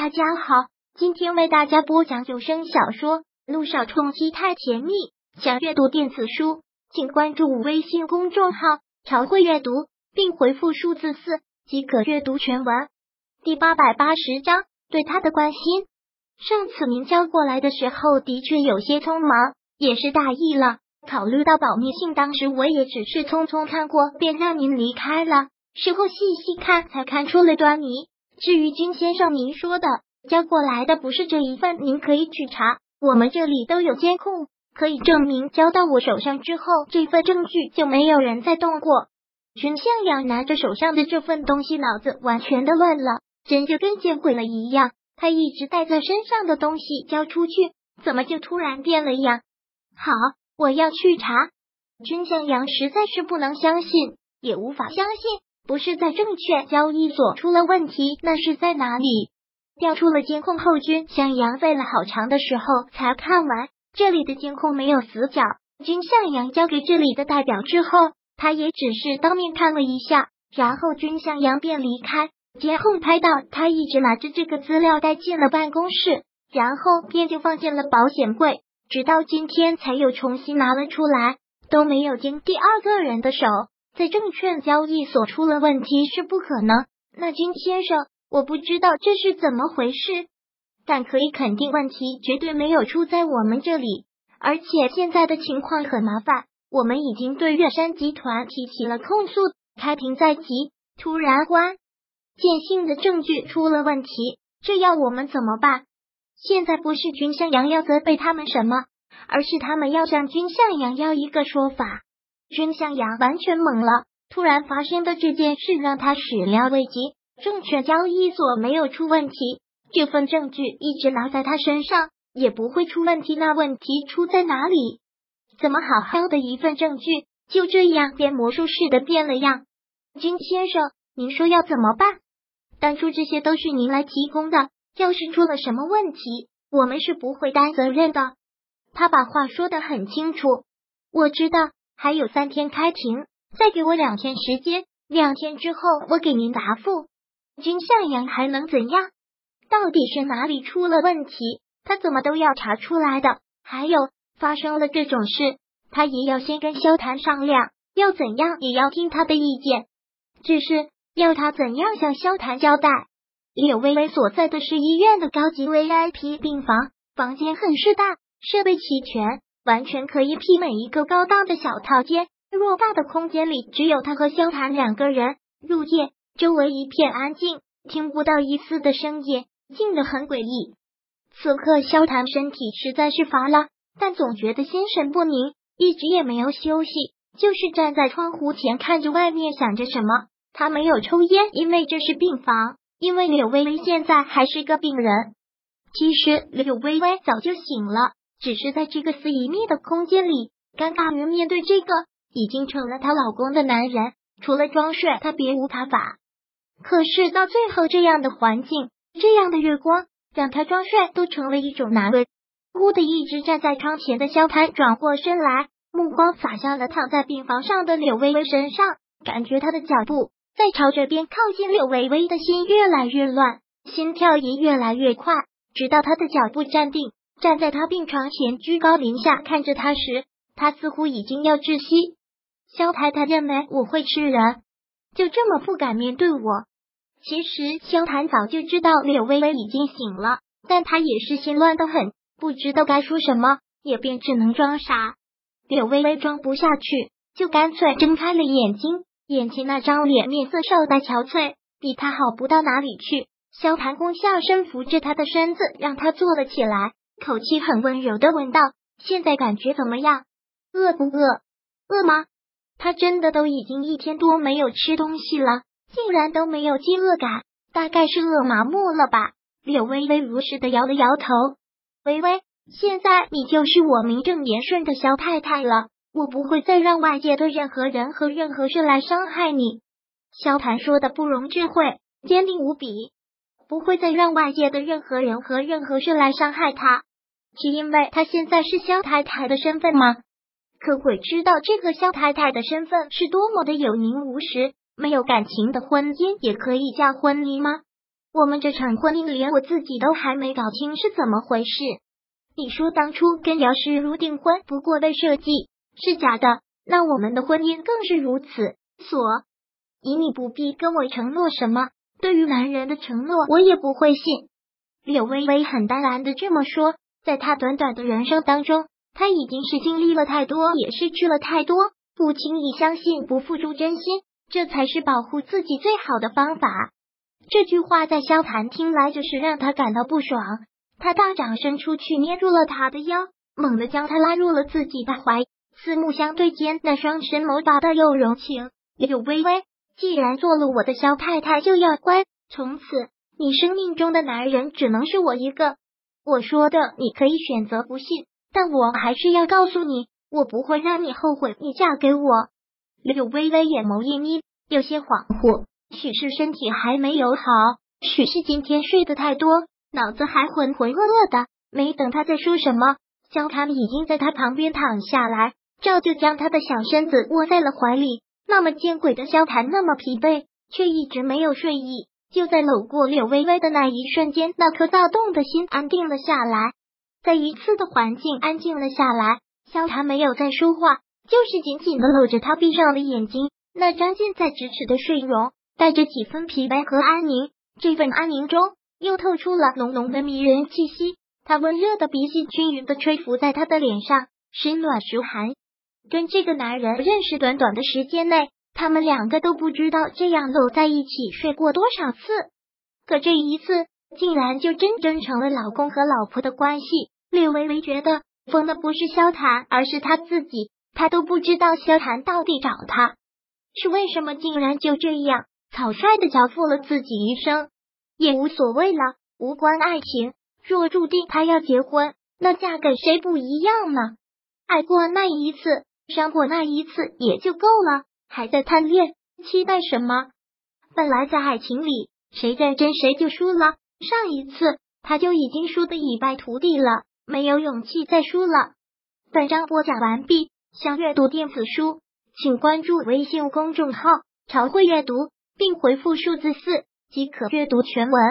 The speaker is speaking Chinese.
大家好，今天为大家播讲有声小说《路上冲击太甜蜜》。想阅读电子书，请关注微信公众号“朝会阅读”，并回复数字四即可阅读全文。第八百八十章，对他的关心。上次您交过来的时候，的确有些匆忙，也是大意了。考虑到保密性，当时我也只是匆匆看过，便让您离开了。事后细细看，才看出了端倪。至于金先生，您说的交过来的不是这一份，您可以去查，我们这里都有监控，可以证明交到我手上之后，这份证据就没有人再动过。君向阳拿着手上的这份东西，脑子完全的乱了，人就跟见鬼了一样。他一直带在身上的东西交出去，怎么就突然变了样？好，我要去查。君向阳实在是不能相信，也无法相信。不是在证券交易所出了问题，那是在哪里？调出了监控后，君向阳费了好长的时候才看完。这里的监控没有死角。君向阳交给这里的代表之后，他也只是当面看了一下，然后君向阳便离开。监控拍到他一直拿着这个资料带进了办公室，然后便就放进了保险柜，直到今天才又重新拿了出来，都没有经第二个人的手。在证券交易所出了问题是不可能。那金先生，我不知道这是怎么回事，但可以肯定问题绝对没有出在我们这里。而且现在的情况很麻烦，我们已经对月山集团提起了控诉，开庭在即。突然，关键性的证据出了问题，这要我们怎么办？现在不是君向阳要责备他们什么，而是他们要向君向阳要一个说法。君向阳完全懵了，突然发生的这件事让他始料未及。证券交易所没有出问题，这份证据一直拿在他身上也不会出问题。那问题出在哪里？怎么好好的一份证据就这样变魔术似的变了样？金先生，您说要怎么办？当初这些都是您来提供的，要是出了什么问题，我们是不会担责任的。他把话说的很清楚，我知道。还有三天开庭，再给我两天时间，两天之后我给您答复。君向阳还能怎样？到底是哪里出了问题？他怎么都要查出来的。还有发生了这种事，他也要先跟萧谈商量，要怎样也要听他的意见。只是要他怎样向萧谈交代？柳微微所在的是医院的高级 VIP 病房，房间很是大，设备齐全。完全可以媲美一个高档的小套间。偌大的空间里，只有他和萧谈两个人。入夜，周围一片安静，听不到一丝的声音，静得很诡异。此刻，萧谈身体实在是乏了，但总觉得心神不宁，一直也没有休息，就是站在窗户前看着外面，想着什么。他没有抽烟，因为这是病房，因为柳微微现在还是个病人。其实，柳微微早就醒了。只是在这个私隐密的空间里，尴尬于面对这个已经成了她老公的男人，除了装睡，她别无他法。可是到最后，这样的环境，这样的月光，让她装睡都成了一种难为。忽的一直站在窗前的萧谈转过身来，目光洒向了躺在病房上的柳微微身上，感觉他的脚步在朝这边靠近。柳微微的心越来越乱，心跳也越来越快，直到他的脚步站定。站在他病床前，居高临下看着他时，他似乎已经要窒息。肖太太认为我会吃人，就这么不敢面对我。其实萧谈早就知道柳微微已经醒了，但他也是心乱的很，不知道该说什么，也便只能装傻。柳微微装不下去，就干脆睁开了眼睛，眼前那张脸面色瘦带憔悴，比他好不到哪里去。萧谈弓下身扶着他的身子，让他坐了起来。口气很温柔的问道：“现在感觉怎么样？饿不饿？饿吗？”他真的都已经一天多没有吃东西了，竟然都没有饥饿感，大概是饿麻木了吧？柳微微如实的摇了摇头。微微，现在你就是我名正言顺的肖太太了，我不会再让外界的任何人和任何事来伤害你。萧谈说的不容置喙，坚定无比，不会再让外界的任何人和任何事来伤害他。是因为他现在是萧太太的身份吗？可鬼知道这个萧太太的身份是多么的有名无实，没有感情的婚姻也可以叫婚礼吗？我们这场婚姻连我自己都还没搞清是怎么回事。你说当初跟姚诗如订婚不过被设计是假的，那我们的婚姻更是如此。所以你不必跟我承诺什么，对于男人的承诺我也不会信。柳微微很淡然的这么说，在他短短的人生当中，他已经是经历了太多，也失去了太多。不轻易相信，不付出真心，这才是保护自己最好的方法。这句话在萧谈听来就是让他感到不爽。他大掌伸出去，捏住了他的腰，猛地将他拉入了自己的怀，四目相对间，那双深眸大的又柔情又微微。既然做了我的萧太太，就要乖。从此，你生命中的男人只能是我一个。我说的，你可以选择不信，但我还是要告诉你，我不会让你后悔你嫁给我。柳微微眼眸一眯，有些恍惚。许是身体还没有好，许是今天睡得太多，脑子还浑浑噩噩的。没等他在说什么，萧谈已经在他旁边躺下来，照旧将他的小身子窝在了怀里。那么见鬼的萧谈，那么疲惫，却一直没有睡意。就在搂过柳微微的那一瞬间，那颗躁动的心安定了下来。在一次的环境安静了下来，萧谈没有再说话，就是紧紧的搂着他，闭上了眼睛，那张近在咫尺的睡容。带着几分疲惫和安宁，这份安宁中又透出了浓浓的迷人气息。他温热的鼻息均匀的吹拂在他的脸上，时暖时寒。跟这个男人认识短短的时间内，他们两个都不知道这样搂在一起睡过多少次。可这一次，竟然就真真成了老公和老婆的关系。柳微微觉得疯的不是萧谈，而是他自己。他都不知道萧谈到底找他是为什么，竟然就这样。草率的交付了自己一生，也无所谓了，无关爱情。若注定他要结婚，那嫁给谁不一样呢？爱过那一次，伤过那一次也就够了，还在贪恋，期待什么？本来在爱情里，谁认真谁就输了。上一次他就已经输得一败涂地了，没有勇气再输了。本章播讲完毕，想阅读电子书，请关注微信公众号“朝会阅读”。并回复数字四即可阅读全文。